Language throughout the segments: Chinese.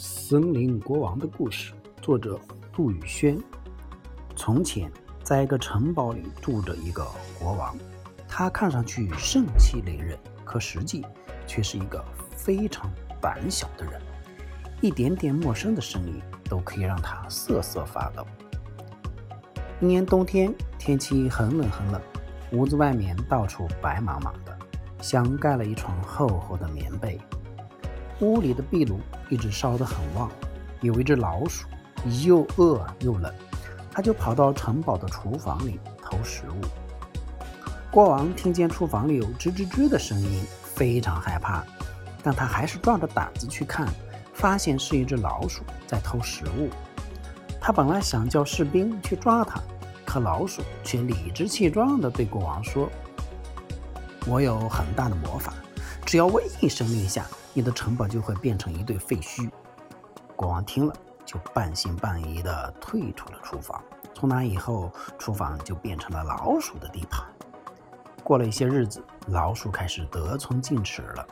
森林国王的故事，作者杜宇轩。从前，在一个城堡里住着一个国王，他看上去盛气凌人，可实际却是一个非常胆小的人。一点点陌生的声音都可以让他瑟瑟发抖。一年冬天，天气很冷很冷，屋子外面到处白茫茫的，像盖了一床厚厚的棉被。屋里的壁炉一直烧得很旺，有一只老鼠，又饿又冷，它就跑到城堡的厨房里偷食物。国王听见厨房里有吱吱吱的声音，非常害怕，但他还是壮着胆子去看，发现是一只老鼠在偷食物。他本来想叫士兵去抓它，可老鼠却理直气壮地对国王说：“我有很大的魔法，只要我一声令下。”你的城堡就会变成一堆废墟。国王听了，就半信半疑地退出了厨房。从那以后，厨房就变成了老鼠的地盘。过了一些日子，老鼠开始得寸进尺了。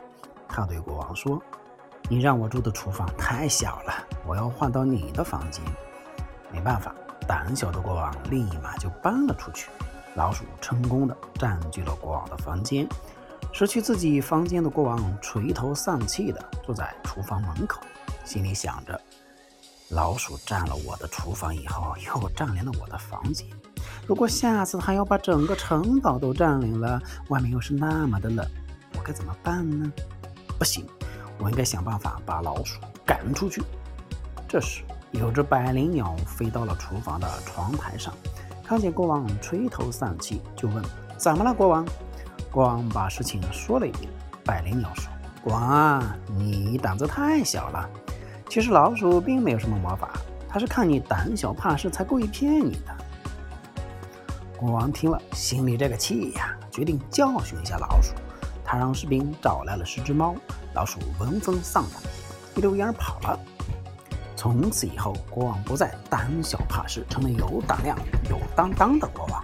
他对国王说：“你让我住的厨房太小了，我要换到你的房间。”没办法，胆小的国王立马就搬了出去。老鼠成功地占据了国王的房间。失去自己房间的国王垂头丧气地坐在厨房门口，心里想着：老鼠占了我的厨房以后，又占领了我的房间。如果下次还要把整个城堡都占领了，外面又是那么的冷，我该怎么办呢？不行，我应该想办法把老鼠赶出去。这时，有只百灵鸟飞到了厨房的窗台上，看见国王垂头丧气，就问：“怎么了，国王？”国王把事情说了一遍。百灵鸟说：“国王啊，你胆子太小了。其实老鼠并没有什么魔法，它是看你胆小怕事才故意骗你的。”国王听了，心里这个气呀，决定教训一下老鼠。他让士兵找来了十只猫，老鼠闻风丧胆，一溜烟跑了。从此以后，国王不再胆小怕事，成了有胆量、有担当的国王。